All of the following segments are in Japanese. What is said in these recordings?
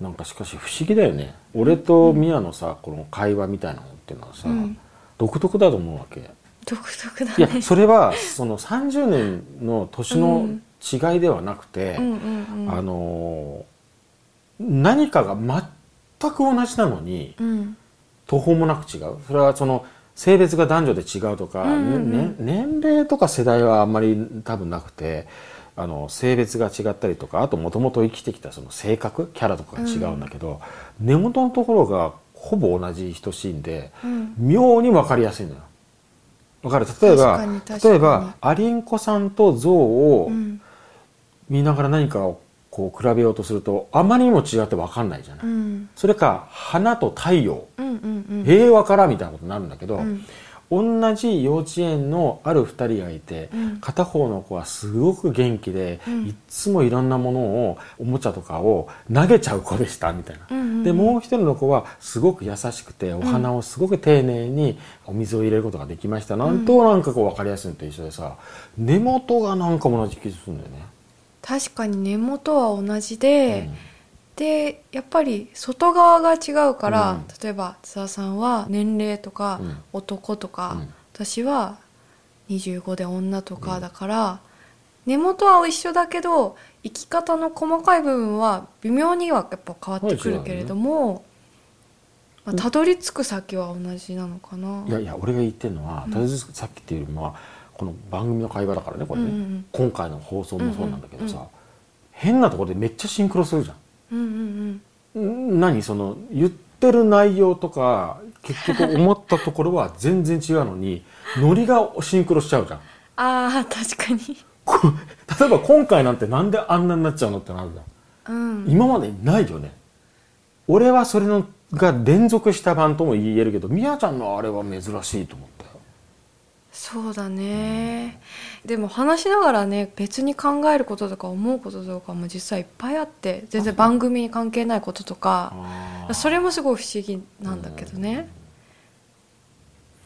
なんかしかし不思議だよね。俺とミヤのさこの会話みたいなのっていうのはさ、うん。独特だと思うわけ。独特だいやねそれはその30年の年の違いではなくて、うん。あのー何かが全く同じなのにうん。途方もなく違う。それはその性別が男女で違うとか、うんうんうん。ね年齢とか世代はあんまり多分なくてあの性別が違ったりとかあともともと生きてきたその性格キャラとかが違うんだけど、根元のところがほぼ同じ等しいんでうん。妙に分かりやすいのよ。わかる？例えば例えばアリンコさんとゾウをうん。見ながら何かをこう比べようとするとあまりにも違って分かんないじゃない。うん。それか花と太陽。うんうんうん。平和からみたいなことになるんだけど、うん同じ幼稚園のある2人がいて、うん。片方の子はすごく元気で、うん。いっつもいろんなものをおもちゃとかを投げちゃう子でしたみたいな。うんうんうん。でもう一人の子はすごく優しくてお花をすごく丁寧にお水を入れることができました、なん。となんかこう分かりやすいのと一緒でさ根元がなんか同じ気がするんだよね。確かに根元は同じで、でやっぱり外側が違うから、うん。例えば津田さんは年齢とか、うん。男とか、うん。私は25で女とかだから、根元は一緒だけど生き方の細かい部分は微妙にはやっぱ変わってくるけれども、まあ、たどり着く先は同じなのかな。いやいや俺が言ってるのは、とりあえずさっきっていうよりもはこの番組の会話だからねこれね、うんうんうん。今回の放送もそうなんだけどさ、変なところでめっちゃシンクロするじゃん。うんうんん。何その言ってる内容とか結局思ったところは全然違うのに ノリがシンクロしちゃうじゃん。ああ確かに、こ例えば今回なんてなんであんなになっちゃうのってなるじゃん。うん、今までないよね。俺はそれのが連続した版とも言えるけどみやちゃんのあれは珍しいと思ったよそうだね、でも話しながらね別に考えることとか思うこととかも実際いっぱいあって全然番組に関係ないこととかそれもすごい不思議なんだけどね。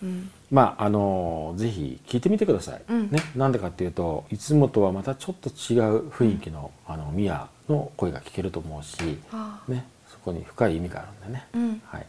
うん。まああのぜひ聞いてみてください、うん。ね、なんでかっていうといつもとはまたちょっと違う雰囲気の,、あのミヤの声が聞けると思うし、あね、そこに深い意味があるんでね、うん。はい、